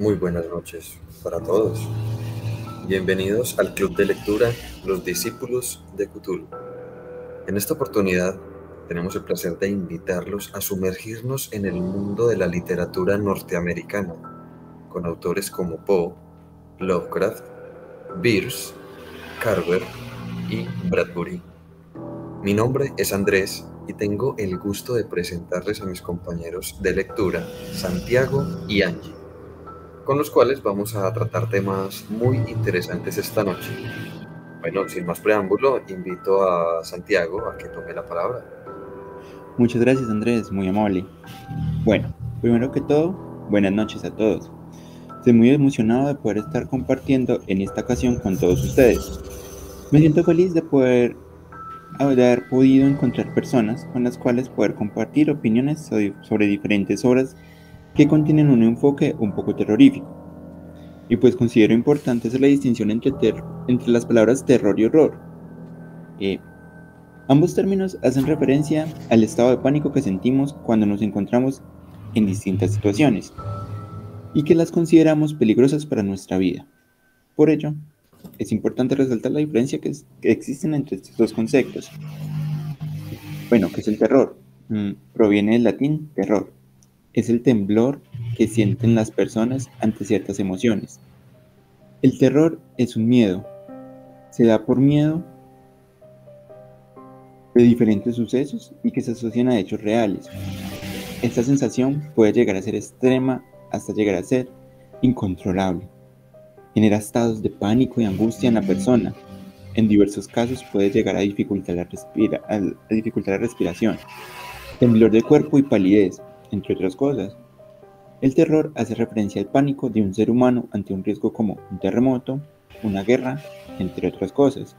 Muy buenas noches para todos. Bienvenidos al Club de Lectura Los Discípulos de Cthulhu. En esta oportunidad tenemos el placer de invitarlos a sumergirnos en el mundo de la literatura norteamericana, con autores como Poe, Lovecraft, Bierce, Carver y Bradbury. Mi nombre es Andrés y tengo el gusto de presentarles a mis compañeros de lectura, Santiago y Angie con los cuales vamos a tratar temas muy interesantes esta noche. Bueno, sin más preámbulo, invito a Santiago a que tome la palabra. Muchas gracias Andrés, muy amable. Bueno, primero que todo, buenas noches a todos. Estoy muy emocionado de poder estar compartiendo en esta ocasión con todos ustedes. Me siento feliz de poder haber podido encontrar personas con las cuales poder compartir opiniones sobre diferentes obras que contienen un enfoque un poco terrorífico. Y pues considero importante hacer la distinción entre, entre las palabras terror y horror. Eh, ambos términos hacen referencia al estado de pánico que sentimos cuando nos encontramos en distintas situaciones y que las consideramos peligrosas para nuestra vida. Por ello, es importante resaltar la diferencia que, existen entre estos dos conceptos. Bueno, ¿qué es el terror? Mm, proviene del latín terror, es el temblor que sienten las personas ante ciertas emociones. El terror es un miedo. Se da por miedo de diferentes sucesos y que se asocian a hechos reales. Esta sensación puede llegar a ser extrema hasta llegar a ser incontrolable. Genera estados de pánico y angustia en la persona. En diversos casos puede llegar a dificultar la, a dificultar la respiración, temblor de cuerpo y palidez, entre otras cosas. El terror hace referencia al pánico de un ser humano ante un riesgo como un terremoto, una guerra, entre otras cosas.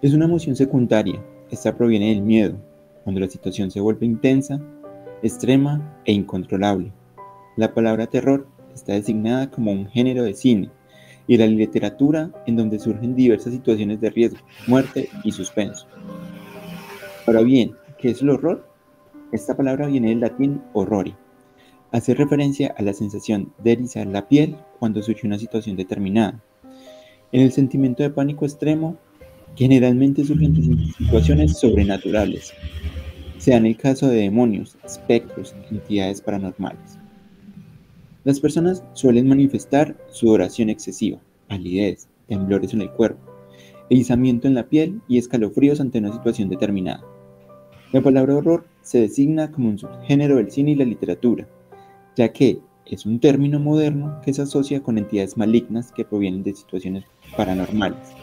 Es una emoción secundaria, esta proviene del miedo, cuando la situación se vuelve intensa, extrema e incontrolable. La palabra terror está designada como un género de cine y la literatura en donde surgen diversas situaciones de riesgo, muerte y suspenso. Ahora bien, ¿qué es el horror? Esta palabra viene del latín horrori. Hace referencia a la sensación de erizar la piel cuando surge una situación determinada. En el sentimiento de pánico extremo, generalmente surgen situaciones sobrenaturales, sea en el caso de demonios, espectros, entidades paranormales. Las personas suelen manifestar sudoración excesiva, palidez, temblores en el cuerpo, erizamiento en la piel y escalofríos ante una situación determinada. La palabra horror se designa como un subgénero del cine y la literatura, ya que es un término moderno que se asocia con entidades malignas que provienen de situaciones paranormales.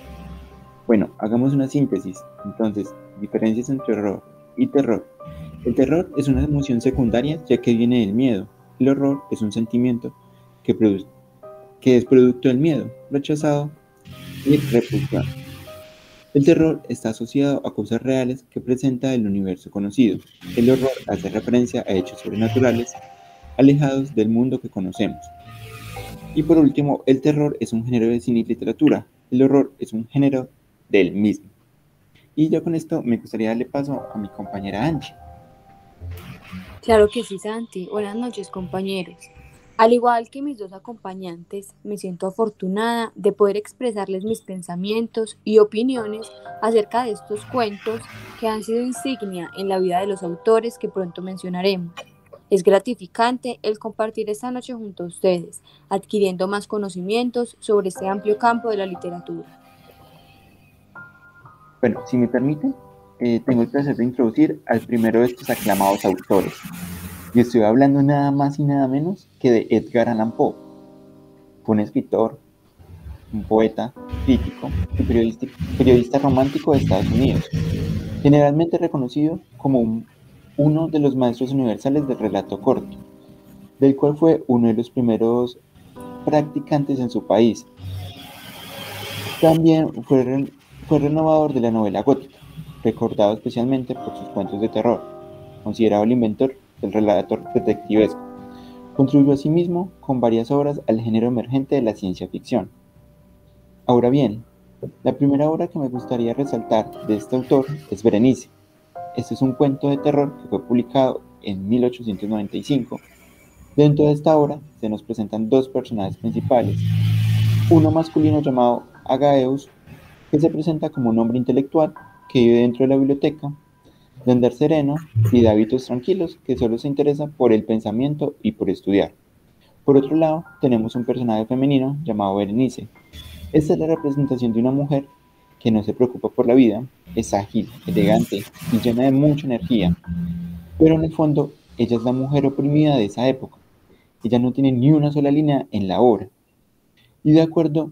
Bueno, hagamos una síntesis. Entonces, diferencias entre horror y terror. El terror es una emoción secundaria ya que viene del miedo. El horror es un sentimiento que, es producto del miedo, rechazado y repulsión. El terror está asociado a cosas reales que presenta el universo conocido. El horror hace referencia a hechos sobrenaturales alejados del mundo que conocemos. Y por último, el terror es un género de cine y literatura. El horror es un género del mismo. Y ya con esto me gustaría darle paso a mi compañera Angie. Claro que sí, Santi. Buenas noches, compañeros. Al igual que mis dos acompañantes, me siento afortunada de poder expresarles mis pensamientos y opiniones acerca de estos cuentos que han sido insignia en la vida de los autores que pronto mencionaremos. Es gratificante el compartir esta noche junto a ustedes, adquiriendo más conocimientos sobre este amplio campo de la literatura. Bueno, si me permiten, eh, tengo el placer de introducir al primero de estos aclamados autores, y estoy hablando nada más y nada menos que de Edgar Allan Poe. Fue un escritor, un poeta, crítico y periodista, romántico de Estados Unidos, generalmente reconocido como uno de los maestros universales del relato corto, del cual fue uno de los primeros practicantes en su país. También fue, fue renovador de la novela gótica, recordado especialmente por sus cuentos de terror, considerado el inventor el relator detectivesco. Contribuyó asimismo con varias obras al género emergente de la ciencia ficción. Ahora bien, la primera obra que me gustaría resaltar de este autor es Berenice. Este es un cuento de terror que fue publicado en 1895 Dentro de esta obra se nos presentan dos personajes principales, uno masculino llamado Agaeus, que se presenta como un hombre intelectual que vive dentro de la biblioteca, de andar sereno y de hábitos tranquilos, que solo se interesa por el pensamiento y por estudiar. Por otro lado, tenemos un personaje femenino llamado Berenice. Esta es la representación de una mujer que no se preocupa por la vida, es ágil, elegante y llena de mucha energía. Pero en el fondo, ella es la mujer oprimida de esa época. Ella no tiene ni una sola línea en la obra. Y de acuerdo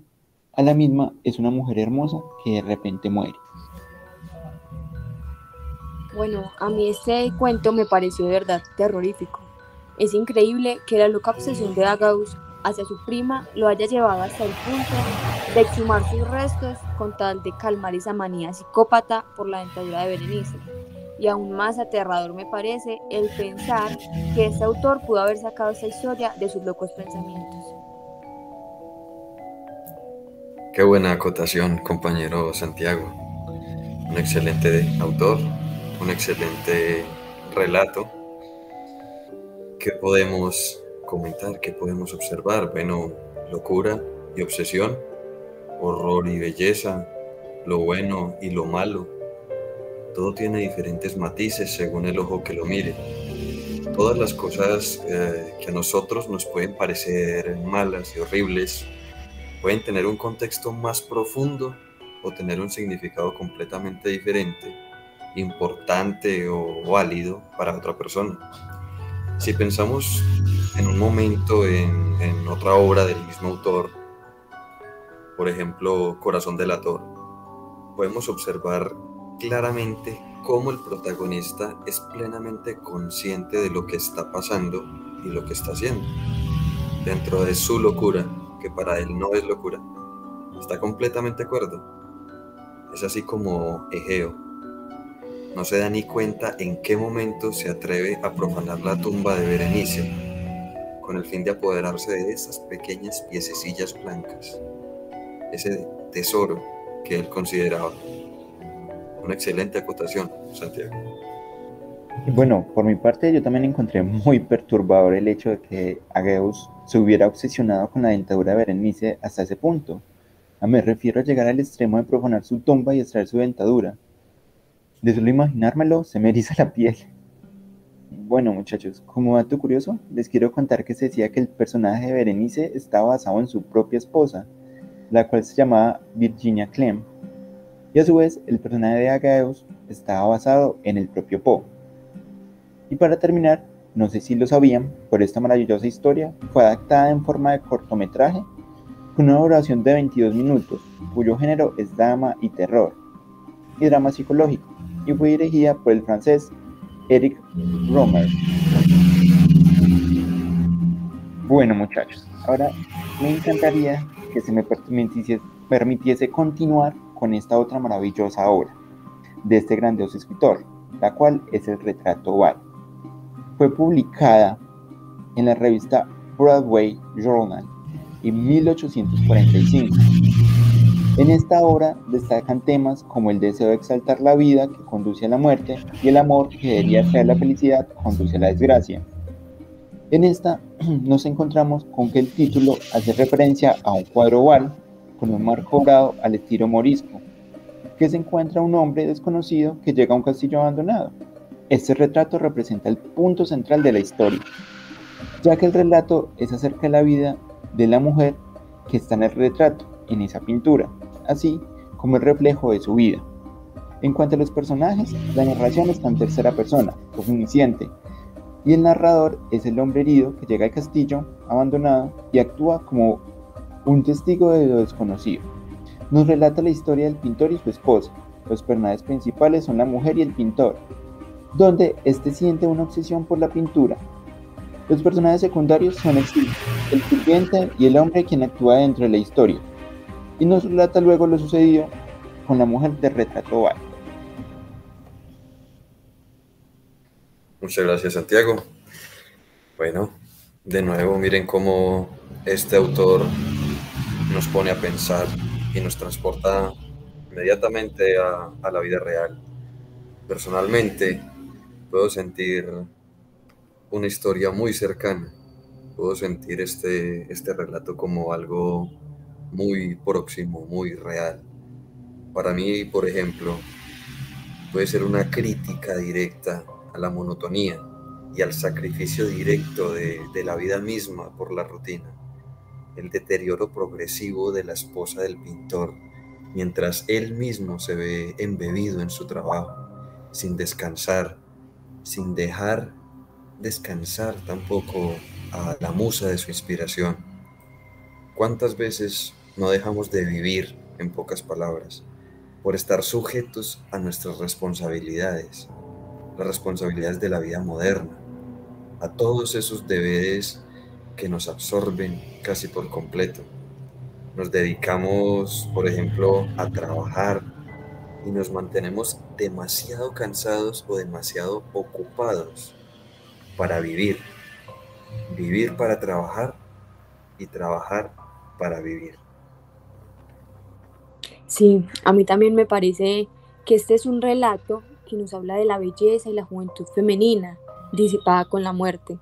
a la misma, es una mujer hermosa que de repente muere. Bueno, a mí este cuento me pareció de verdad terrorífico. Es increíble que la loca obsesión de Agaus hacia su prima lo haya llevado hasta el punto de exhumar sus restos con tal de calmar esa manía psicópata por la dentadura de Berenice. Y aún más aterrador me parece el pensar que este autor pudo haber sacado esta historia de sus locos pensamientos. Qué buena acotación, compañero Santiago. Un excelente autor, un excelente relato. ¿Qué podemos comentar? ¿Qué podemos observar? Bueno, locura y obsesión, horror y belleza, lo bueno y lo malo. Todo tiene diferentes matices según el ojo que lo mire. Todas las cosas eh, que a nosotros nos pueden parecer malas y horribles pueden tener un contexto más profundo o tener un significado completamente diferente importante o válido para otra persona. Si pensamos en un momento en, otra obra del mismo autor, por ejemplo Corazón del Ator, podemos observar claramente cómo el protagonista es plenamente consciente de lo que está pasando y lo que está haciendo. Dentro de su locura, que para él no es locura, está completamente acuerdo. Es así como Egeo, no se da ni cuenta en qué momento se atreve a profanar la tumba de Berenice, con el fin de apoderarse de esas pequeñas piececillas blancas, ese tesoro que él consideraba. Una excelente acotación, Santiago. Bueno, por mi parte yo también encontré muy perturbador el hecho de que Ageus se hubiera obsesionado con la dentadura de Berenice hasta ese punto. Me refiero a llegar al extremo de profanar su tumba y extraer su dentadura. De solo imaginármelo se me eriza la piel. Bueno muchachos, como dato curioso, les quiero contar que se decía que el personaje de Berenice estaba basado en su propia esposa, la cual se llamaba Virginia Clem. Y a su vez, el personaje de Agaeus estaba basado en el propio Poe. Y para terminar, no sé si lo sabían, pero esta maravillosa historia fue adaptada en forma de cortometraje con una duración de 22 minutos, cuyo género es drama y terror, y drama psicológico y fue dirigida por el francés Eric Romer. Bueno muchachos, ahora me encantaría que se me permitiese, permitiese continuar con esta otra maravillosa obra de este grandioso escritor, la cual es el Retrato Oval. Fue publicada en la revista Broadway Journal en 1845 en esta obra destacan temas como el deseo de exaltar la vida que conduce a la muerte y el amor que debería ser la felicidad conduce a la desgracia. En esta nos encontramos con que el título hace referencia a un cuadro oval con un marco dorado al estilo morisco, que se encuentra un hombre desconocido que llega a un castillo abandonado. Este retrato representa el punto central de la historia, ya que el relato es acerca de la vida de la mujer que está en el retrato, en esa pintura así como el reflejo de su vida. En cuanto a los personajes, la narración está en tercera persona, omnisciente, y el narrador es el hombre herido que llega al castillo abandonado y actúa como un testigo de lo desconocido. Nos relata la historia del pintor y su esposa. Los personajes principales son la mujer y el pintor, donde éste siente una obsesión por la pintura. Los personajes secundarios son el, sirviente y el hombre quien actúa dentro de la historia y nos relata luego lo sucedido con la mujer de retrato. Muchas gracias Santiago. Bueno, de nuevo miren cómo este autor nos pone a pensar y nos transporta inmediatamente a, a la vida real. Personalmente puedo sentir una historia muy cercana puedo sentir este, este relato como algo muy próximo, muy real. Para mí, por ejemplo, puede ser una crítica directa a la monotonía y al sacrificio directo de, de la vida misma por la rutina, el deterioro progresivo de la esposa del pintor, mientras él mismo se ve embebido en su trabajo, sin descansar, sin dejar descansar tampoco a la musa de su inspiración. ¿Cuántas veces no dejamos de vivir, en pocas palabras, por estar sujetos a nuestras responsabilidades, las responsabilidades de la vida moderna, a todos esos deberes que nos absorben casi por completo? Nos dedicamos, por ejemplo, a trabajar, y nos mantenemos demasiado cansados o demasiado ocupados para vivir. Vivir para trabajar y trabajar para vivir. Sí, a mí también me parece que este es un relato que nos habla de la belleza y la juventud femenina disipada con la muerte.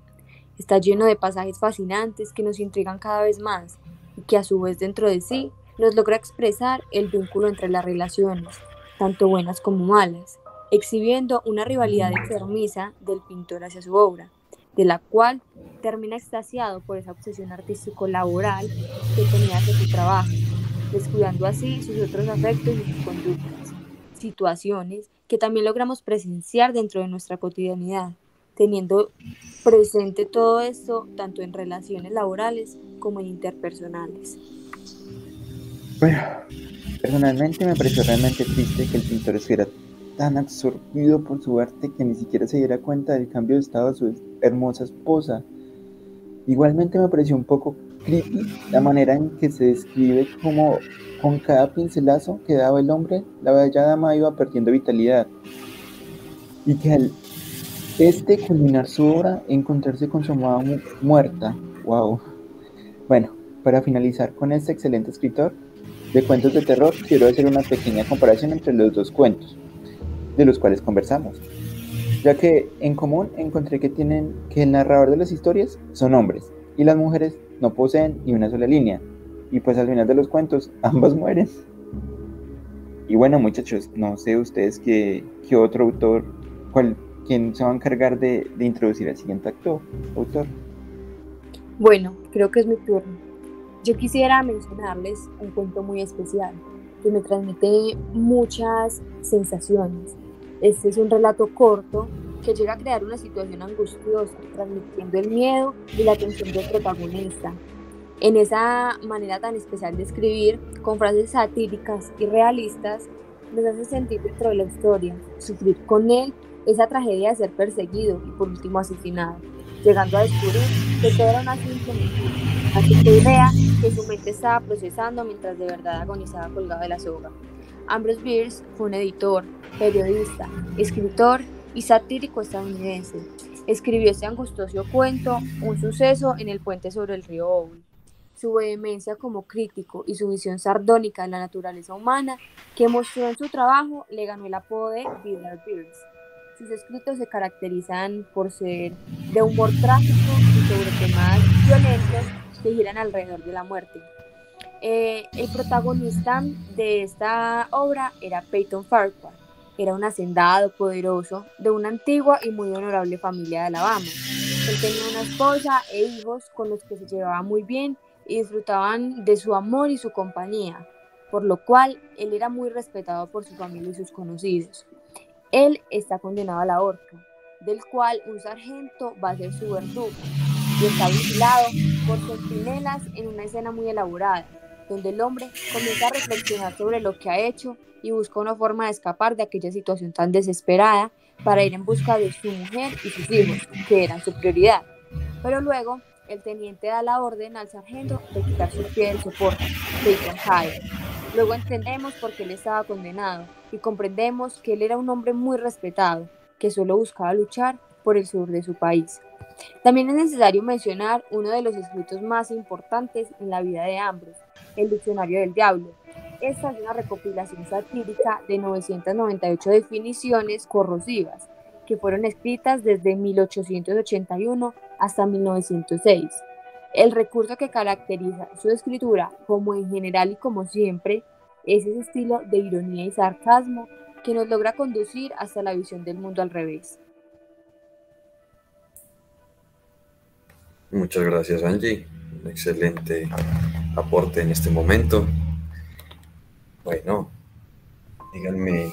Está lleno de pasajes fascinantes que nos intrigan cada vez más y que a su vez dentro de sí nos logra expresar el vínculo entre las relaciones, tanto buenas como malas, exhibiendo una rivalidad enfermiza del pintor hacia su obra, de la cual termina extasiado por esa obsesión artístico-laboral que tenía hacia su trabajo, descuidando así sus otros afectos y sus conductas, situaciones que también logramos presenciar dentro de nuestra cotidianidad, teniendo presente todo esto tanto en relaciones laborales como en interpersonales. Bueno, personalmente me pareció realmente triste que el pintor estuviera tan absorbido por su arte que ni siquiera se diera cuenta del cambio de estado de su hermosa esposa. Igualmente me pareció un poco creepy la manera en que se describe como con cada pincelazo que daba el hombre, la bella dama iba perdiendo vitalidad. Y que al este culminar su obra, encontrarse con su amada muerta. Wow. Bueno, para finalizar con este excelente escritor de cuentos de terror, quiero hacer una pequeña comparación entre los dos cuentos de los cuales conversamos, ya que en común encontré que tienen que el narrador de las historias son hombres y las mujeres no poseen ni una sola línea, y pues al final de los cuentos ambas mueren. Y bueno muchachos, no sé ustedes qué, qué otro autor, cuál ¿Quién se va a encargar de, introducir al siguiente actor, autor? Bueno, creo que es mi turno. Yo quisiera mencionarles un cuento muy especial que me transmite muchas sensaciones. Este es un relato corto que llega a crear una situación angustiosa, transmitiendo el miedo y la tensión del protagonista. En esa manera tan especial de escribir, con frases satíricas y realistas, nos hace sentir dentro de la historia, sufrir con él esa tragedia de ser perseguido y por último asesinado, llegando a descubrir que todo era una simple así que idea que su mente estaba procesando mientras de verdad agonizaba colgado de la soga. Ambrose Bierce fue un editor, periodista, escritor y satírico estadounidense. Escribió este angustioso cuento, un suceso en el puente sobre el río Owl. Su vehemencia como crítico y su visión sardónica de la naturaleza humana que mostró en su trabajo le ganó el apodo de Vidal Bierce sus escritos se caracterizan por ser de humor trágico y sobre temas violentos que giran alrededor de la muerte. Eh, el protagonista de esta obra era Peyton Farquhar. Era un hacendado poderoso de una antigua y muy honorable familia de Alabama. Él tenía una esposa e hijos con los que se llevaba muy bien y disfrutaban de su amor y su compañía, por lo cual él era muy respetado por su familia y sus conocidos. Él está condenado a la horca, del cual un sargento va a ser su verdugo y está vigilado por centinelas en una escena muy elaborada, donde el hombre comienza a reflexionar sobre lo que ha hecho y busca una forma de escapar de aquella situación tan desesperada para ir en busca de su mujer y sus hijos, que eran su prioridad. Pero luego el teniente da la orden al sargento de quitar su pie del soporte, Peyton Hyde. Luego entendemos por qué él estaba condenado y comprendemos que él era un hombre muy respetado, que solo buscaba luchar por el sur de su país. También es necesario mencionar uno de los escritos más importantes en la vida de Ambrose, el Diccionario del Diablo. Esta es una recopilación satírica de 998 definiciones corrosivas que fueron escritas desde 1881 hasta 1906. El recurso que caracteriza su escritura, como en general y como siempre, es ese estilo de ironía y sarcasmo que nos logra conducir hasta la visión del mundo al revés. Muchas gracias Angie, excelente aporte en este momento. Bueno, díganme,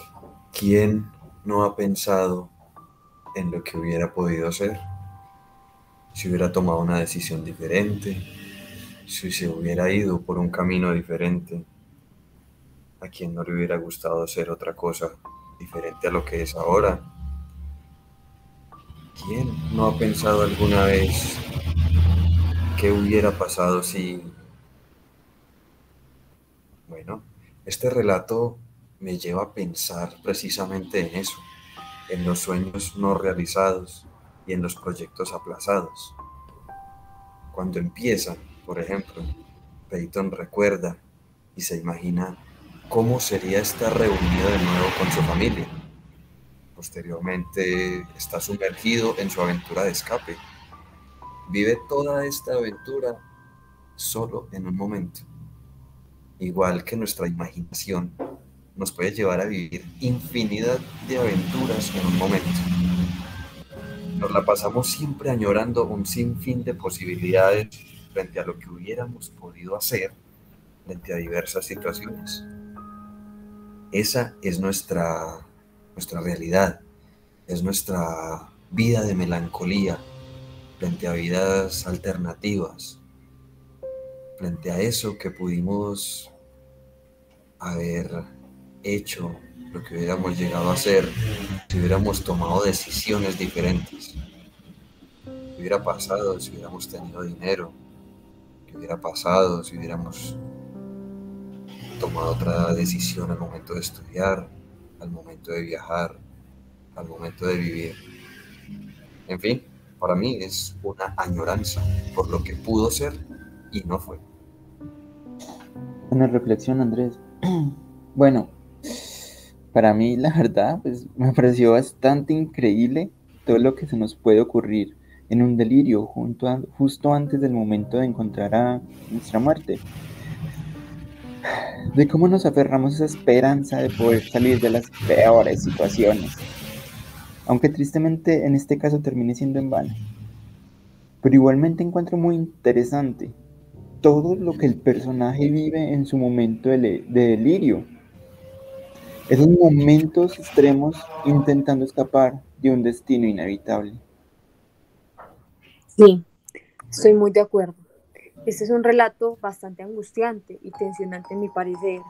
¿quién no ha pensado en lo que hubiera podido ser? Si hubiera tomado una decisión diferente, si se hubiera ido por un camino diferente, a quien no le hubiera gustado hacer otra cosa diferente a lo que es ahora. ¿Quién no ha pensado alguna vez qué hubiera pasado si... Bueno, este relato me lleva a pensar precisamente en eso, en los sueños no realizados y en los proyectos aplazados. Cuando empieza, por ejemplo, Peyton recuerda y se imagina cómo sería estar reunido de nuevo con su familia. Posteriormente está sumergido en su aventura de escape. Vive toda esta aventura solo en un momento. Igual que nuestra imaginación nos puede llevar a vivir infinidad de aventuras en un momento. Nos la pasamos siempre añorando un sinfín de posibilidades frente a lo que hubiéramos podido hacer frente a diversas situaciones. Esa es nuestra, nuestra realidad, es nuestra vida de melancolía frente a vidas alternativas, frente a eso que pudimos haber hecho, lo que hubiéramos llegado a hacer, si hubiéramos tomado decisiones diferentes. ¿Qué hubiera pasado si hubiéramos tenido dinero? ¿Qué hubiera pasado si hubiéramos tomado otra decisión al momento de estudiar, al momento de viajar, al momento de vivir. En fin, para mí es una añoranza por lo que pudo ser y no fue. Una reflexión, Andrés. Bueno, para mí la verdad pues, me pareció bastante increíble todo lo que se nos puede ocurrir en un delirio justo antes del momento de encontrar a nuestra muerte de cómo nos aferramos a esa esperanza de poder salir de las peores situaciones, aunque tristemente en este caso termine siendo en vano. Pero igualmente encuentro muy interesante todo lo que el personaje vive en su momento de, de delirio. Esos momentos extremos intentando escapar de un destino inevitable. Sí, estoy muy de acuerdo. Este es un relato bastante angustiante y tensionante en mi parecer,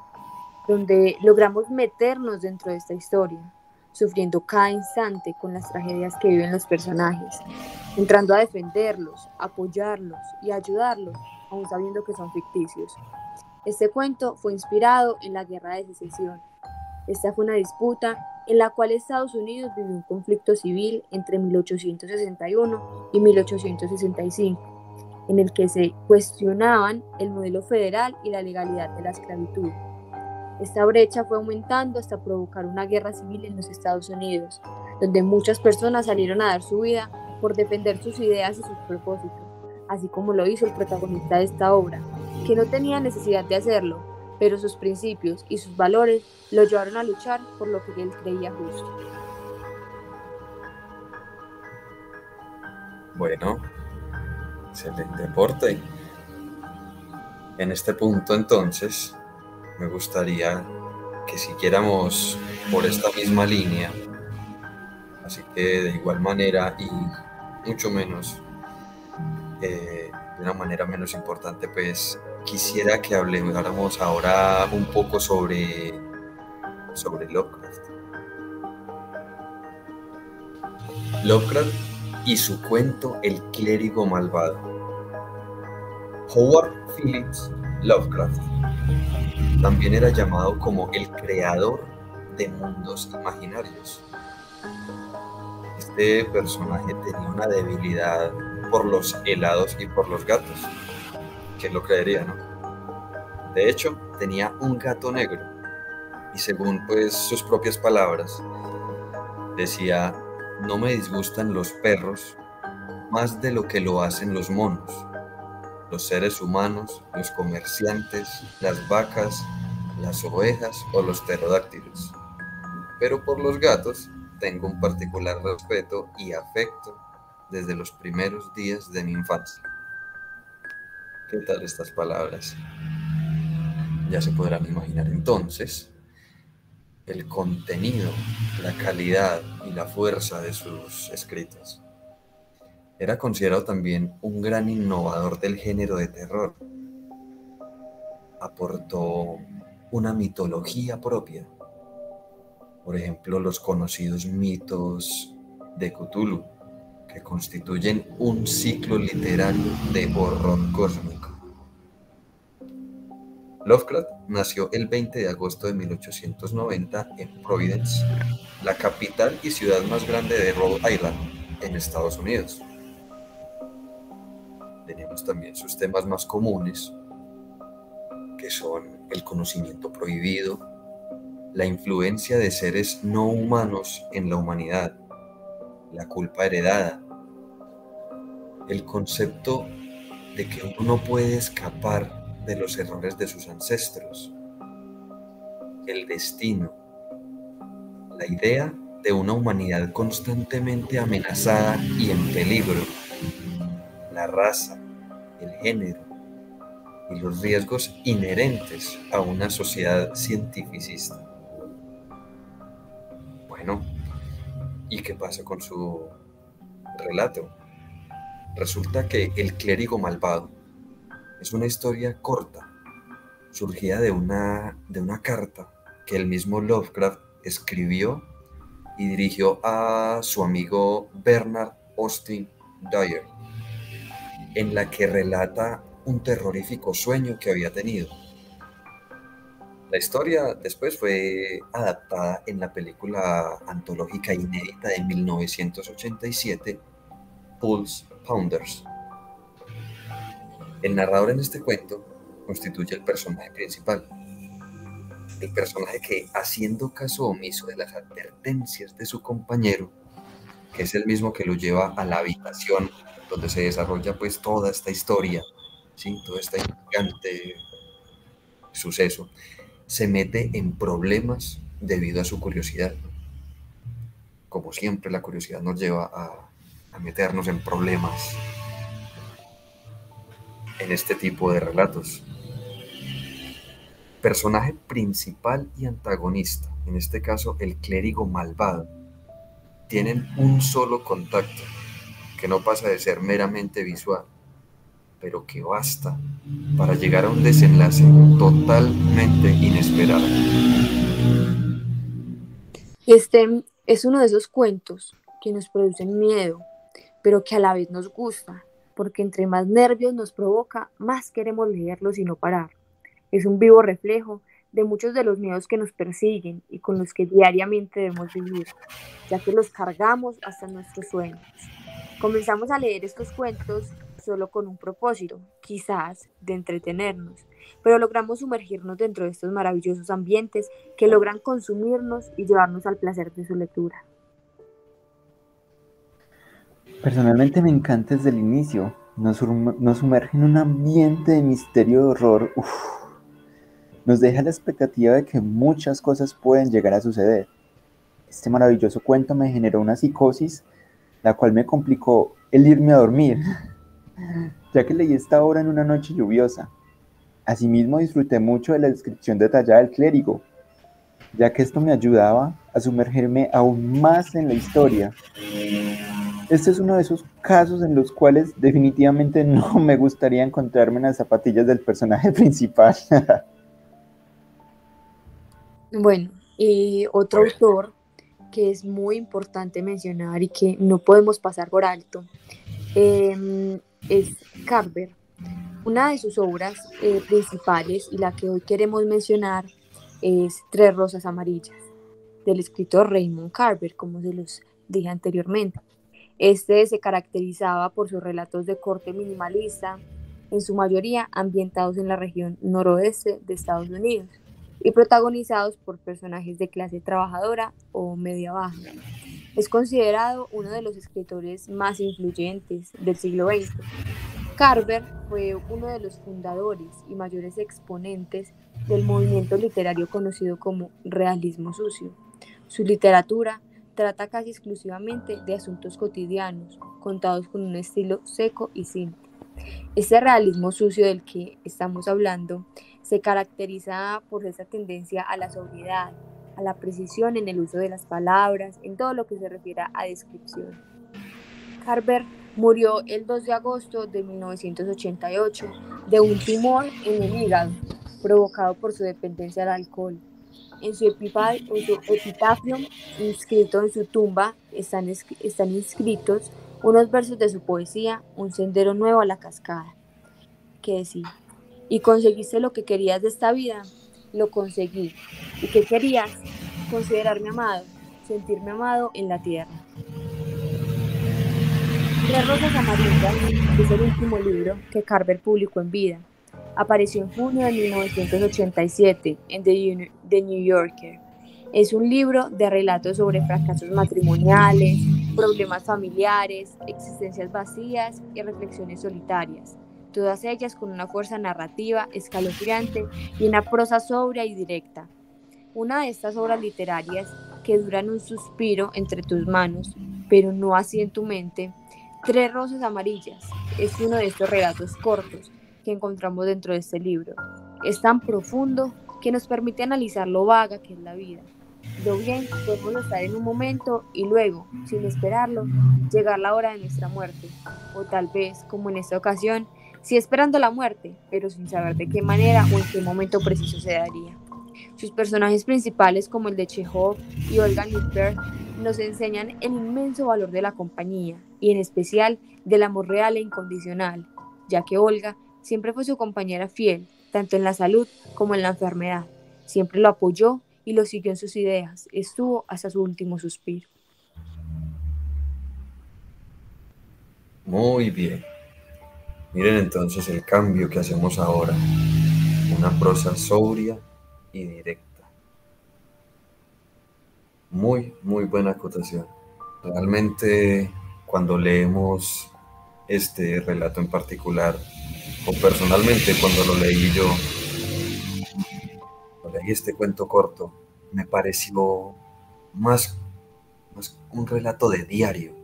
donde logramos meternos dentro de esta historia, sufriendo cada instante con las tragedias que viven los personajes, entrando a defenderlos, apoyarlos y ayudarlos, aún sabiendo que son ficticios. Este cuento fue inspirado en la Guerra de Secesión. Esta fue una disputa en la cual Estados Unidos vivió un conflicto civil entre 1861 y 1865 en el que se cuestionaban el modelo federal y la legalidad de la esclavitud. Esta brecha fue aumentando hasta provocar una guerra civil en los Estados Unidos, donde muchas personas salieron a dar su vida por defender sus ideas y sus propósitos, así como lo hizo el protagonista de esta obra, que no tenía necesidad de hacerlo, pero sus principios y sus valores lo llevaron a luchar por lo que él creía justo. Bueno, Excelente aporte. En este punto entonces me gustaría que siguiéramos por esta misma línea. Así que de igual manera y mucho menos, eh, de una manera menos importante, pues quisiera que habláramos ahora un poco sobre, sobre Lovecraft. Lovecraft y su cuento El clérigo malvado. Howard Phillips Lovecraft también era llamado como el creador de mundos imaginarios. Este personaje tenía una debilidad por los helados y por los gatos. ¿Quién lo creería, no? De hecho, tenía un gato negro y según pues sus propias palabras, decía no me disgustan los perros más de lo que lo hacen los monos. los seres humanos, los comerciantes, las vacas, las ovejas o los pterodáctilos. Pero por los gatos tengo un particular respeto y afecto desde los primeros días de mi infancia. ¿Qué tal estas palabras? Ya se podrán imaginar entonces el contenido, la calidad y la fuerza de sus escritos. Era considerado también un gran innovador del género de terror. Aportó una mitología propia. Por ejemplo, los conocidos mitos de Cthulhu, que constituyen un ciclo literario de horror cósmico. Lovecraft nació el 20 de agosto de 1890 en Providence, la capital y ciudad más grande de Rhode Island, en Estados Unidos. Tenemos también sus temas más comunes, que son el conocimiento prohibido, la influencia de seres no humanos en la humanidad, la culpa heredada, el concepto de que uno no puede escapar de los errores de sus ancestros, el destino, la idea de una humanidad constantemente amenazada y en peligro, la raza, el género y los riesgos inherentes a una sociedad cientificista. Bueno, ¿y qué pasa con su relato? Resulta que el clérigo malvado es una historia corta, surgida de una, de una carta que el mismo Lovecraft escribió y dirigió a su amigo Bernard Austin Dyer, en la que relata un terrorífico sueño que había tenido. La historia después fue adaptada en la película antológica inédita de 1987, Pulse Pounders, el narrador en este cuento constituye el personaje principal. El personaje que, haciendo caso omiso de las advertencias de su compañero, que es el mismo que lo lleva a la habitación donde se desarrolla pues toda esta historia, ¿sí? todo este gigante suceso, se mete en problemas debido a su curiosidad. Como siempre, la curiosidad nos lleva a, meternos en problemas en este tipo de relatos. Personaje principal y antagonista, en este caso el clérigo malvado, tienen un solo contacto, que no pasa de ser meramente visual, pero que basta para llegar a un desenlace totalmente inesperado. Este es uno de esos cuentos que nos producen miedo, pero que a la vez nos gusta porque entre más nervios nos provoca, más queremos leerlos y no parar. Es un vivo reflejo de muchos de los miedos que nos persiguen y con los que diariamente debemos vivir, ya que los cargamos hasta nuestros sueños. Comenzamos a leer estos cuentos solo con un propósito, quizás de entretenernos, pero logramos sumergirnos dentro de estos maravillosos ambientes que logran consumirnos y llevarnos al placer de su lectura. Personalmente me encanta desde el inicio. Nos, sumerge en un ambiente de misterio y horror. Nos deja la expectativa de que muchas cosas pueden llegar a suceder. Este maravilloso cuento me generó una psicosis, la cual me complicó el irme a dormir, ya que leí esta obra en una noche lluviosa. Asimismo disfruté mucho de la descripción detallada del clérigo, ya que esto me ayudaba a sumergirme aún más en la historia. Este es uno de esos casos en los cuales definitivamente no me gustaría encontrarme en las zapatillas del personaje principal. bueno, y otro autor que es muy importante mencionar y que no podemos pasar por alto em, es Carver. Una de sus obras eh, principales y la que hoy queremos mencionar es Tres Rosas Amarillas, del escritor Raymond Carver, como se los dije anteriormente. Este se caracterizaba por sus relatos de corte minimalista, en su mayoría ambientados en la región noroeste de Estados Unidos y protagonizados por personajes de clase trabajadora o media baja. Es considerado uno de los escritores más influyentes del siglo XX. Carver fue uno de los fundadores y mayores exponentes del movimiento literario conocido como realismo sucio. Su literatura trata casi exclusivamente de asuntos cotidianos, contados con un estilo seco y simple. Este realismo sucio del que estamos hablando se caracteriza por esa tendencia a la sobriedad, a la precisión en el uso de las palabras, en todo lo que se refiere a descripción. Carver murió el 2 de agosto de 1988 de un tumor en el hígado provocado por su dependencia al alcohol. En su, epitafio, inscrito en su tumba, están, están inscritos unos versos de su poesía, Un sendero nuevo a la cascada, que decía, y conseguiste lo que querías de esta vida, lo conseguí. ¿Y qué querías? Considerarme amado, sentirme amado en la tierra. Tres rosas amarillas es el último libro que Carver publicó en vida Apareció en junio de 1987 en The, New Yorker. Es un libro de relatos sobre fracasos matrimoniales, problemas familiares, existencias vacías y reflexiones solitarias, todas ellas con una fuerza narrativa escalofriante y una prosa sobria y directa. Una de estas obras literarias que duran un suspiro entre tus manos, pero no así en tu mente, Tres rosas amarillas es uno de estos relatos cortos que encontramos dentro de este libro. Es tan profundo que nos permite analizar lo vaga que es la vida. Lo bien podemos estar en un momento y luego, sin esperarlo, llegar la hora de nuestra muerte. O tal vez, como en esta ocasión, sí esperando la muerte, pero sin saber de qué manera o en qué momento preciso se daría. Sus personajes principales, como el de Chekhov y Olga Lippert, nos enseñan el inmenso valor de la compañía y en especial del amor real e incondicional, ya que Olga Siempre fue su compañera fiel, tanto en la salud como en la enfermedad. Siempre lo apoyó y lo siguió en sus ideas. Estuvo hasta su último suspiro. Muy bien. Miren entonces el cambio que hacemos ahora. Una prosa sobria y directa. Muy, muy buena acotación. Realmente cuando leemos este relato en particular, o personalmente cuando lo leí yo, cuando leí este cuento corto, me pareció más, más un relato de diario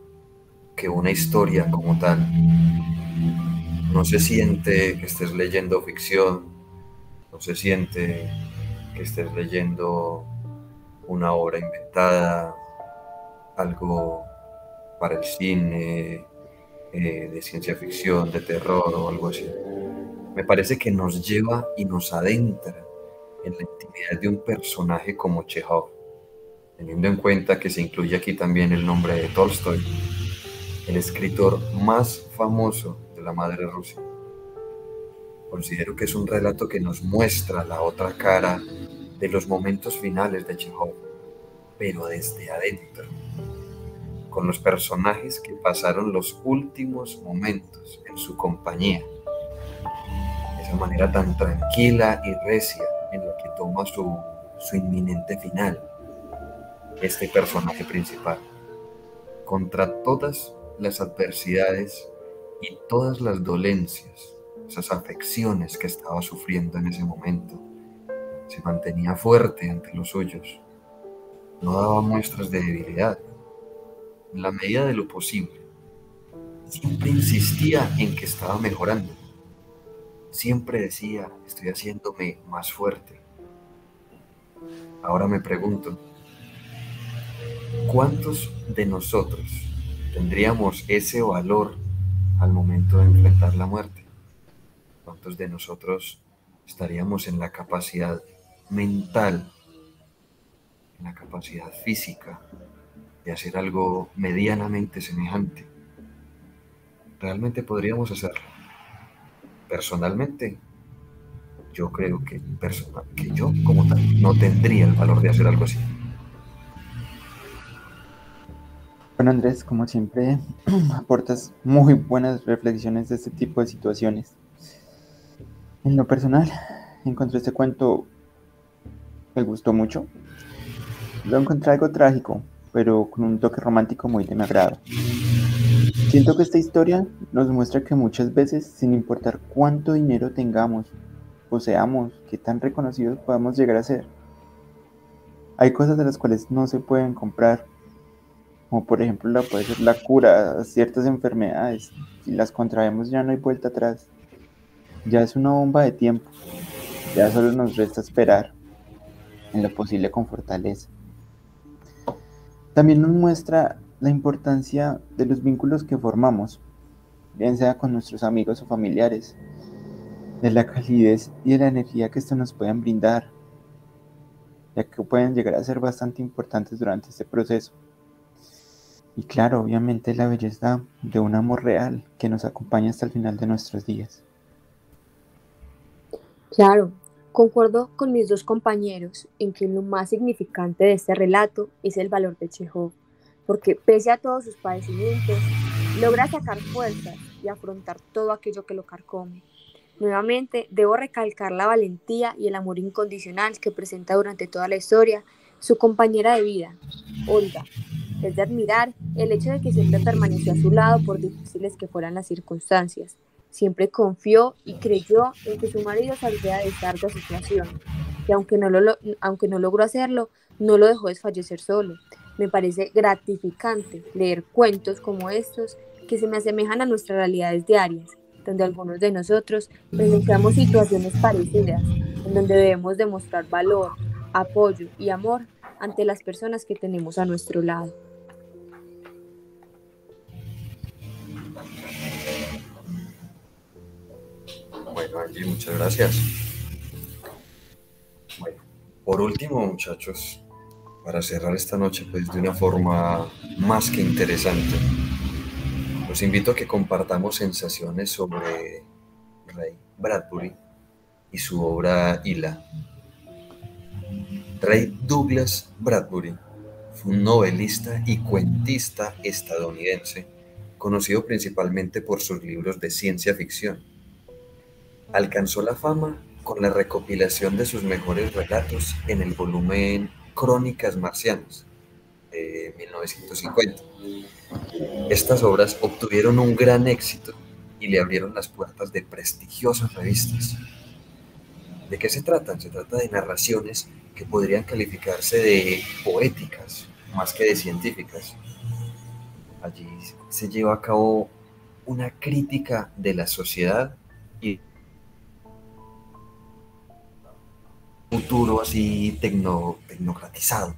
que una historia como tal. No se siente que estés leyendo ficción, no se siente que estés leyendo una obra inventada, algo para el cine, eh, de ciencia ficción, de terror o algo así. Me parece que nos lleva y nos adentra en la intimidad de un personaje como Chekhov, teniendo en cuenta que se incluye aquí también el nombre de Tolstoy, el escritor más famoso la madre Rusia. Considero que es un relato que nos muestra la otra cara de los momentos finales de Chekhov, pero desde adentro con los personajes que pasaron los últimos momentos en su compañía. Esa manera tan tranquila y recia en la que toma su, su inminente final este personaje principal. Contra todas las adversidades y todas las dolencias, esas afecciones que estaba sufriendo en ese momento, se mantenía fuerte ante los suyos. No daba muestras de debilidad en la medida de lo posible. Siempre insistía en que estaba mejorando. Siempre decía, estoy haciéndome más fuerte. Ahora me pregunto, ¿cuántos de nosotros tendríamos ese valor al momento de enfrentar la muerte? ¿Cuántos de nosotros estaríamos en la capacidad mental, en la capacidad física, de hacer algo medianamente semejante. Realmente podríamos hacerlo. Personalmente, yo creo que, personal, que yo como tal no tendría el valor de hacer algo así. Bueno Andrés, como siempre, aportas muy buenas reflexiones de este tipo de situaciones. En lo personal, encontré este cuento, me gustó mucho. Lo encontré algo trágico, pero con un toque romántico muy de mi agrado. Siento que esta historia nos muestra que muchas veces, sin importar cuánto dinero tengamos, poseamos, qué tan reconocidos podamos llegar a ser, hay cosas de las cuales no se pueden comprar, como por ejemplo la puede ser la cura a ciertas enfermedades. Si las contraemos ya no hay vuelta atrás. Ya es una bomba de tiempo. Ya solo nos resta esperar en lo posible con fortaleza. También nos muestra la importancia de los vínculos que formamos, bien sea con nuestros amigos o familiares, de la calidez y de la energía que esto nos pueden brindar, ya que pueden llegar a ser bastante importantes durante este proceso. Y claro, obviamente la belleza de un amor real que nos acompaña hasta el final de nuestros días. Claro, concuerdo con mis dos compañeros en que lo más significante de este relato es el valor de Chekhov, porque pese a todos sus padecimientos, logra sacar fuerzas y afrontar todo aquello que lo carcome. Nuevamente, debo recalcar la valentía y el amor incondicional que presenta durante toda la historia su compañera de vida, Olga. Es de admirar el hecho de que siempre permaneció a su lado por difíciles que fueran las circunstancias. Siempre confió y creyó en que su marido saldría de esta situación, y aunque no, lo, aunque no logró hacerlo, no lo dejó desfallecer solo. Me parece gratificante leer cuentos como estos que se me asemejan a nuestras realidades diarias donde algunos de nosotros presentamos situaciones parecidas, en donde debemos demostrar valor, apoyo y amor ante las personas que tenemos a nuestro lado. Bueno, Angie, muchas gracias. Por último, muchachos, para cerrar esta noche pues de una forma más que interesante, los invito a que compartamos sensaciones sobre Ray Bradbury y su obra Hila. Ray Douglas Bradbury fue un novelista y cuentista estadounidense, conocido principalmente por sus libros de ciencia ficción. Alcanzó la fama con la recopilación de sus mejores relatos en el volumen Crónicas Marcianas de 1950 estas obras obtuvieron un gran éxito y le abrieron las puertas de prestigiosas revistas. ¿De qué se tratan? Se trata de narraciones que podrían calificarse de poéticas más que de científicas. Allí se lleva a cabo una crítica de la sociedad y futuro así tecnocratizado.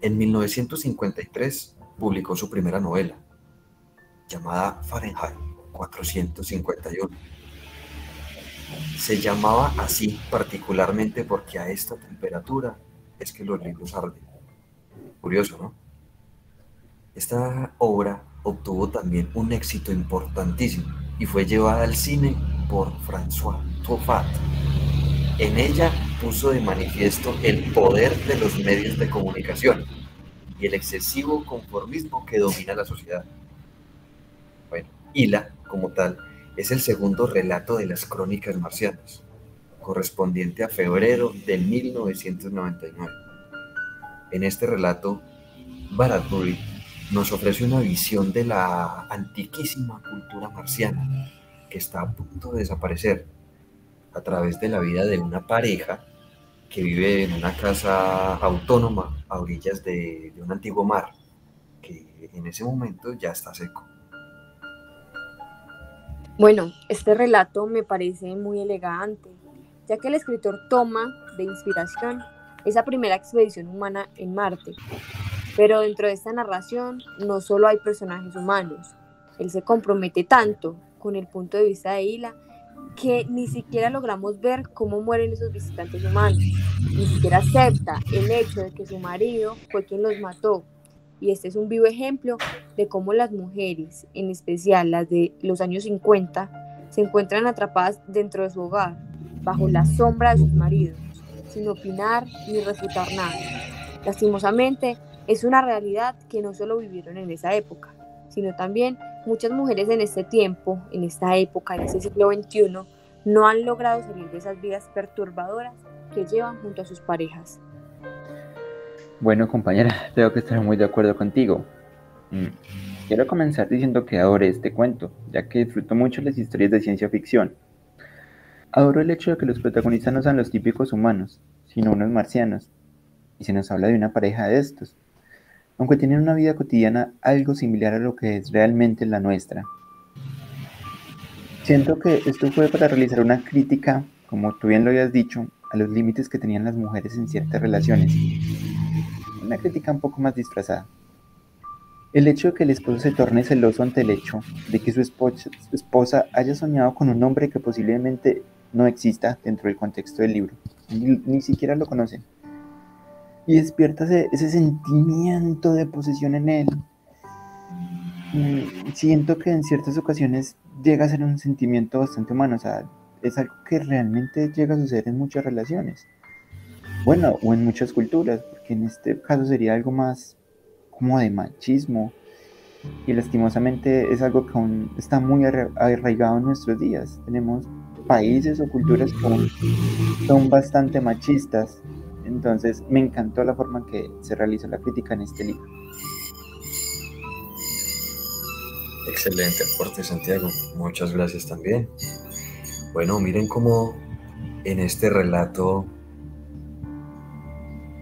En 1953 publicó su primera novela, llamada Fahrenheit 451. Se llamaba así particularmente porque a esta temperatura es que los libros arden. Curioso, ¿no? Esta obra obtuvo también un éxito importantísimo y fue llevada al cine por François Truffaut. En ella puso de manifiesto el poder de los medios de comunicación y el excesivo conformismo que domina la sociedad. Bueno, Hila, como tal, es el segundo relato de las crónicas marcianas, correspondiente a febrero de 1999. En este relato, Bradbury nos ofrece una visión de la antiquísima cultura marciana que está a punto de desaparecer a través de la vida de una pareja que vive en una casa autónoma a orillas de, un antiguo mar, que en ese momento ya está seco. Bueno, este relato me parece muy elegante, ya que el escritor toma de inspiración esa primera expedición humana en Marte. Pero dentro de esta narración no solo hay personajes humanos, él se compromete tanto con el punto de vista de Hila que ni siquiera logramos ver cómo mueren esos visitantes humanos. Ni siquiera acepta el hecho de que su marido fue quien los mató. Y este es un vivo ejemplo de cómo las mujeres, en especial las de los años 50, se encuentran atrapadas dentro de su hogar, bajo la sombra de sus maridos, sin opinar ni refutar nada. Lastimosamente, es una realidad que no solo vivieron en esa época, sino también muchas mujeres en este tiempo, en esta época, en este siglo XXI, no han logrado salir de esas vidas perturbadoras que llevan junto a sus parejas. Bueno, compañera, tengo que estar muy de acuerdo contigo. Mm. Quiero comenzar diciendo que adoro este cuento, ya que disfruto mucho las historias de ciencia ficción. Adoro el hecho de que los protagonistas no sean los típicos humanos, sino unos marcianos, y se nos habla de una pareja de estos, aunque tienen una vida cotidiana algo similar a lo que es realmente la nuestra. Siento que esto fue para realizar una crítica, como tú bien lo habías dicho, a los límites que tenían las mujeres en ciertas relaciones. Una crítica un poco más disfrazada. El hecho de que el esposo se torne celoso ante el hecho de que su esposa, haya soñado con un hombre que posiblemente no exista dentro del contexto del libro, ni, ni siquiera lo conocen y despierta ese, sentimiento de posesión en él. Mm, siento que en ciertas ocasiones llega a ser un sentimiento bastante humano, o sea, es algo que realmente llega a suceder en muchas relaciones. Bueno, o en muchas culturas, porque en este caso sería algo más como de machismo. Y lastimosamente es algo que aún está muy arraigado en nuestros días. Tenemos países o culturas que son bastante machistas entonces me encantó la forma en que se realizó la crítica en este libro. Excelente aporte, Santiago. Muchas gracias también. Bueno, miren cómo en este relato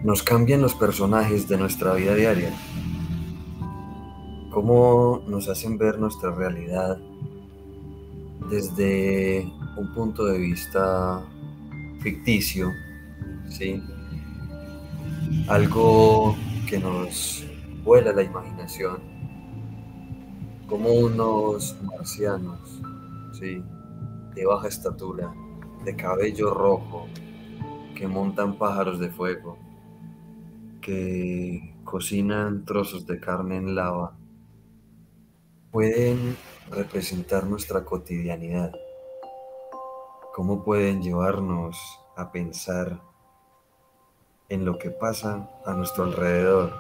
nos cambian los personajes de nuestra vida diaria. Cómo nos hacen ver nuestra realidad desde un punto de vista ficticio, ¿sí? algo que nos vuela la imaginación, como unos marcianos, ¿sí? de baja estatura, de cabello rojo, que montan pájaros de fuego, que cocinan trozos de carne en lava, pueden representar nuestra cotidianidad, cómo pueden llevarnos a pensar en lo que pasa a nuestro alrededor,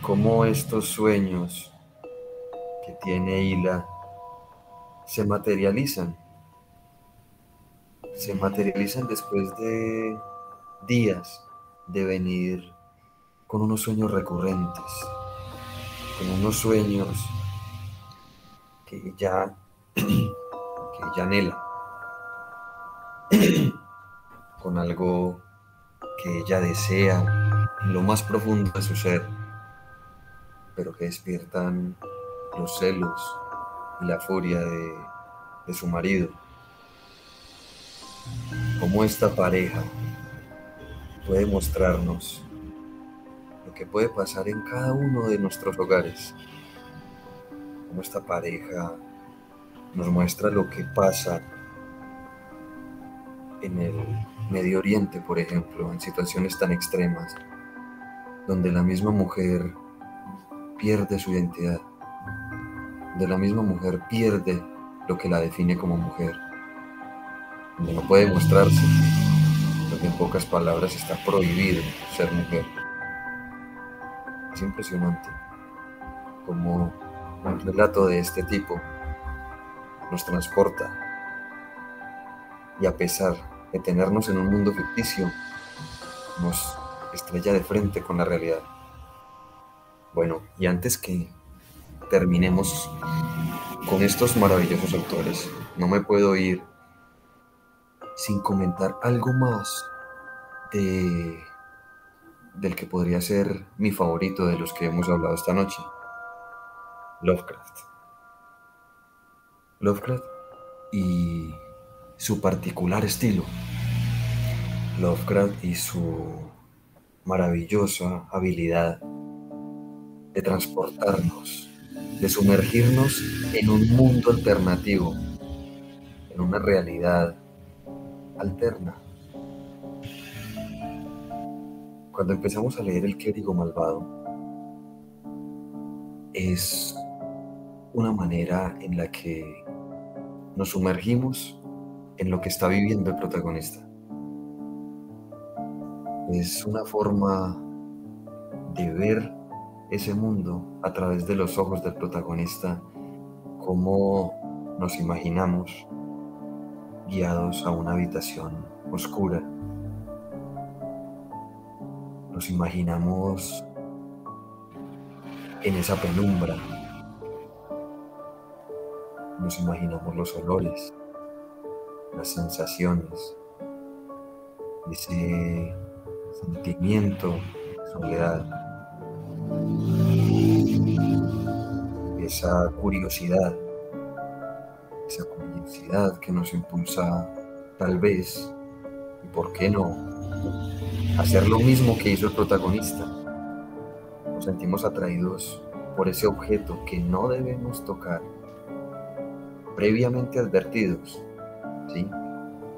cómo estos sueños que tiene Hila se materializan, se materializan después de días de venir con unos sueños recurrentes, con unos sueños que ya, que anhela, con algo que ella desea en lo más profundo de su ser, pero que despiertan los celos y la furia de, de su marido. Cómo esta pareja puede mostrarnos lo que puede pasar en cada uno de nuestros hogares. Cómo esta pareja nos muestra lo que pasa en el Medio Oriente, por ejemplo, en situaciones tan extremas, donde la misma mujer pierde su identidad, donde la misma mujer pierde lo que la define como mujer, donde no puede mostrarse, en pocas palabras está prohibido ser mujer. Es impresionante como un relato de este tipo nos transporta y a pesar de tenernos en un mundo ficticio, nos estrella de frente con la realidad. Bueno, y antes que terminemos con estos maravillosos autores, no me puedo ir sin comentar algo más de del que podría ser mi favorito de los que hemos hablado esta noche, Lovecraft. Lovecraft y su particular estilo. Lovecraft y su maravillosa habilidad de transportarnos, de sumergirnos en un mundo alternativo, en una realidad alterna. Cuando empezamos a leer El clérigo malvado, es una manera en la que nos sumergimos en lo que está viviendo el protagonista. Es una forma de ver ese mundo a través de los ojos del protagonista, como nos imaginamos guiados a una habitación oscura. Nos imaginamos en esa penumbra. Nos imaginamos los olores, las sensaciones, ese sentimiento de soledad, esa curiosidad, esa curiosidad que nos impulsa tal vez, y por qué no, hacer lo mismo que hizo el protagonista. Nos sentimos atraídos por ese objeto que no debemos tocar, previamente advertidos, ¿sí?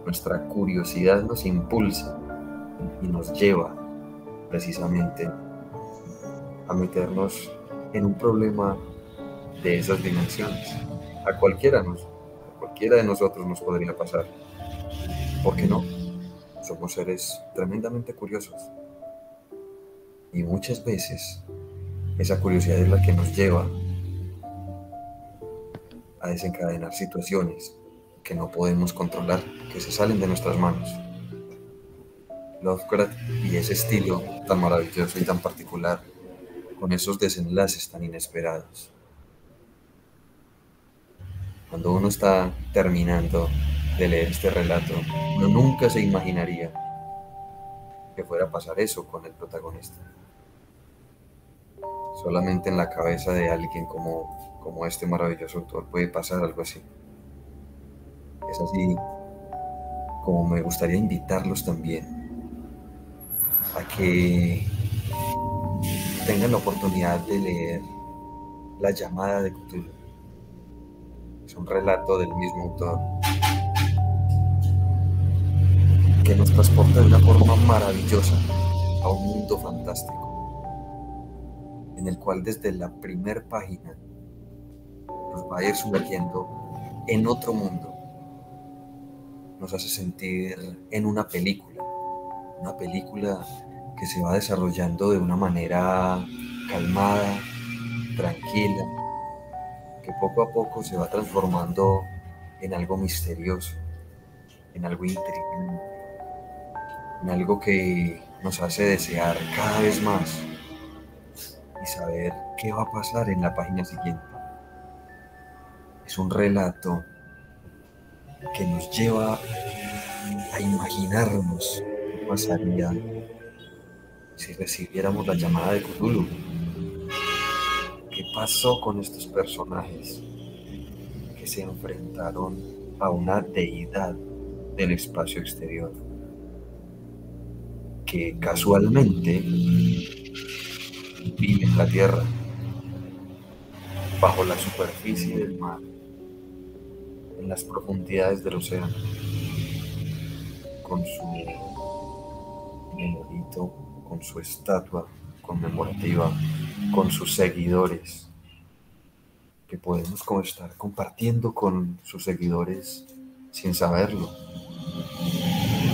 Nuestra curiosidad nos impulsa y nos lleva precisamente a meternos en un problema de esas dimensiones. A cualquiera, nos, cualquiera de nosotros nos podría pasar. ¿Por qué no? Somos seres tremendamente curiosos. Y muchas veces esa curiosidad es la que nos lleva a desencadenar situaciones que no podemos controlar, que se salen de nuestras manos. Lovecraft y ese estilo tan maravilloso y tan particular, con esos desenlaces tan inesperados. Cuando uno está terminando de leer este relato, uno nunca se imaginaría que fuera a pasar eso con el protagonista. Solamente en la cabeza de alguien como, como este maravilloso autor puede pasar algo así. Es así como me gustaría invitarlos también a que tengan la oportunidad de leer La llamada de Cthulhu. Es un relato del mismo autor que nos transporta de una forma maravillosa a un mundo fantástico, en el cual desde la primer página nos va a ir sumergiendo en otro mundo. Nos hace sentir en una película, una película que se va desarrollando de una manera calmada, tranquila, poco a poco se va transformando en algo misterioso, en algo intrigante, en algo que nos hace desear cada vez más y saber qué va a pasar en la página siguiente. Es un relato que nos lleva a imaginarnos qué pasaría si recibiéramos la llamada de Cthulhu. ¿Qué pasó con estos personajes que se enfrentaron a una deidad del espacio exterior? Que casualmente vive en la Tierra, bajo la superficie del mar en las profundidades del océano, con su memorito, con su estatua conmemorativa, con sus seguidores, que podemos estar compartiendo con sus seguidores sin saberlo,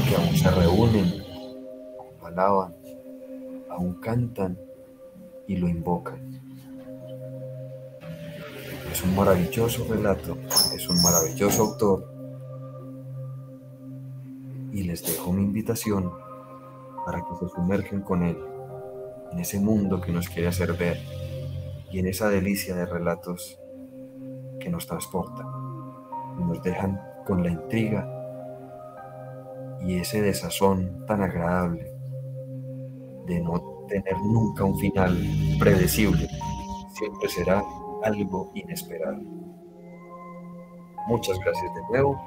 que aún se reúnen, aún alaban, aún cantan y lo invocan. Es un maravilloso relato, es un maravilloso autor. Y les dejo mi invitación para que se sumergen con él en ese mundo que nos quiere hacer ver y en esa delicia de relatos que nos transportan nos dejan con la intriga y ese desazón tan agradable de no tener nunca un final predecible. Siempre será algo inesperado. Muchas gracias de nuevo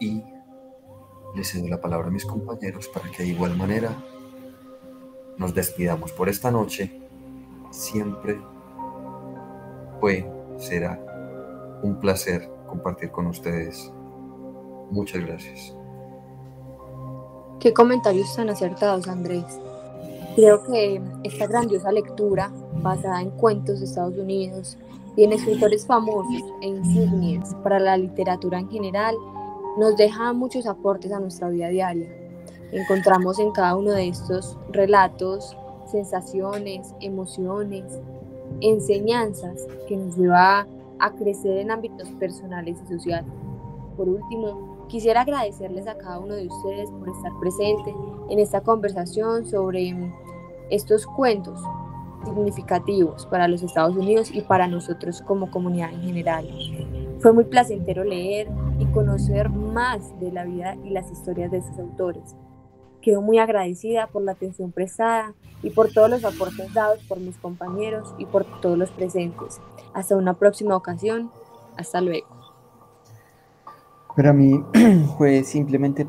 y les cedo la palabra a mis compañeros para que de igual manera nos despidamos por esta noche. Siempre fue, será un placer compartir con ustedes. Muchas gracias. Qué comentarios tan acertados, Andrés. Creo que esta grandiosa lectura basada en cuentos de Estados Unidos y en escritores famosos e insignias para la literatura en general, nos deja muchos aportes a nuestra vida diaria. Encontramos en cada uno de estos relatos sensaciones, emociones, enseñanzas que nos lleva a crecer en ámbitos personales y sociales. Por último, quisiera agradecerles a cada uno de ustedes por estar presente en esta conversación sobre estos cuentos significativos para los Estados Unidos y para nosotros como comunidad en general. Fue muy placentero leer y conocer más de la vida y las historias de estos autores. Quedo muy agradecida por la atención prestada y por todos los aportes dados por mis compañeros y por todos los presentes. Hasta una próxima ocasión. Hasta luego. Para mí fue simplemente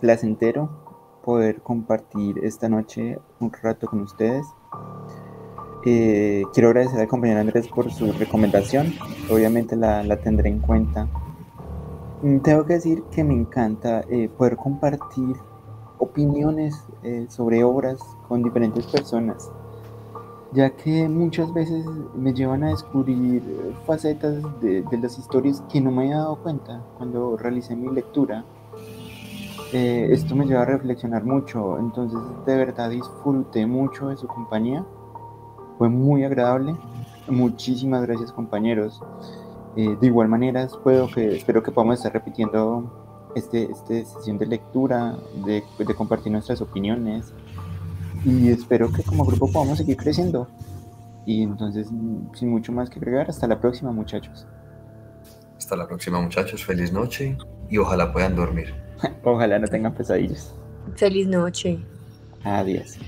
placentero poder compartir esta noche un rato con ustedes. Eh, quiero agradecer al compañero Andrés por su recomendación. Obviamente la, la tendré en cuenta. Mm, tengo que decir que me encanta eh, poder compartir opiniones eh, sobre obras con diferentes personas, ya que muchas veces me llevan a descubrir facetas de, de las historias que no me había dado cuenta cuando realicé mi lectura. esto me lleva a reflexionar mucho, entonces de verdad disfruté mucho de su compañía fue muy agradable. Muchísimas gracias compañeros. Eh, de igual manera, espero que, espero que podamos estar repitiendo este, este sesión de lectura, de, de compartir nuestras opiniones y espero que como grupo podamos seguir creciendo. Y entonces, sin mucho más que agregar, hasta la próxima muchachos. Hasta la próxima muchachos, feliz noche y ojalá puedan dormir. ojalá no tengan pesadillas. Feliz noche. Adiós.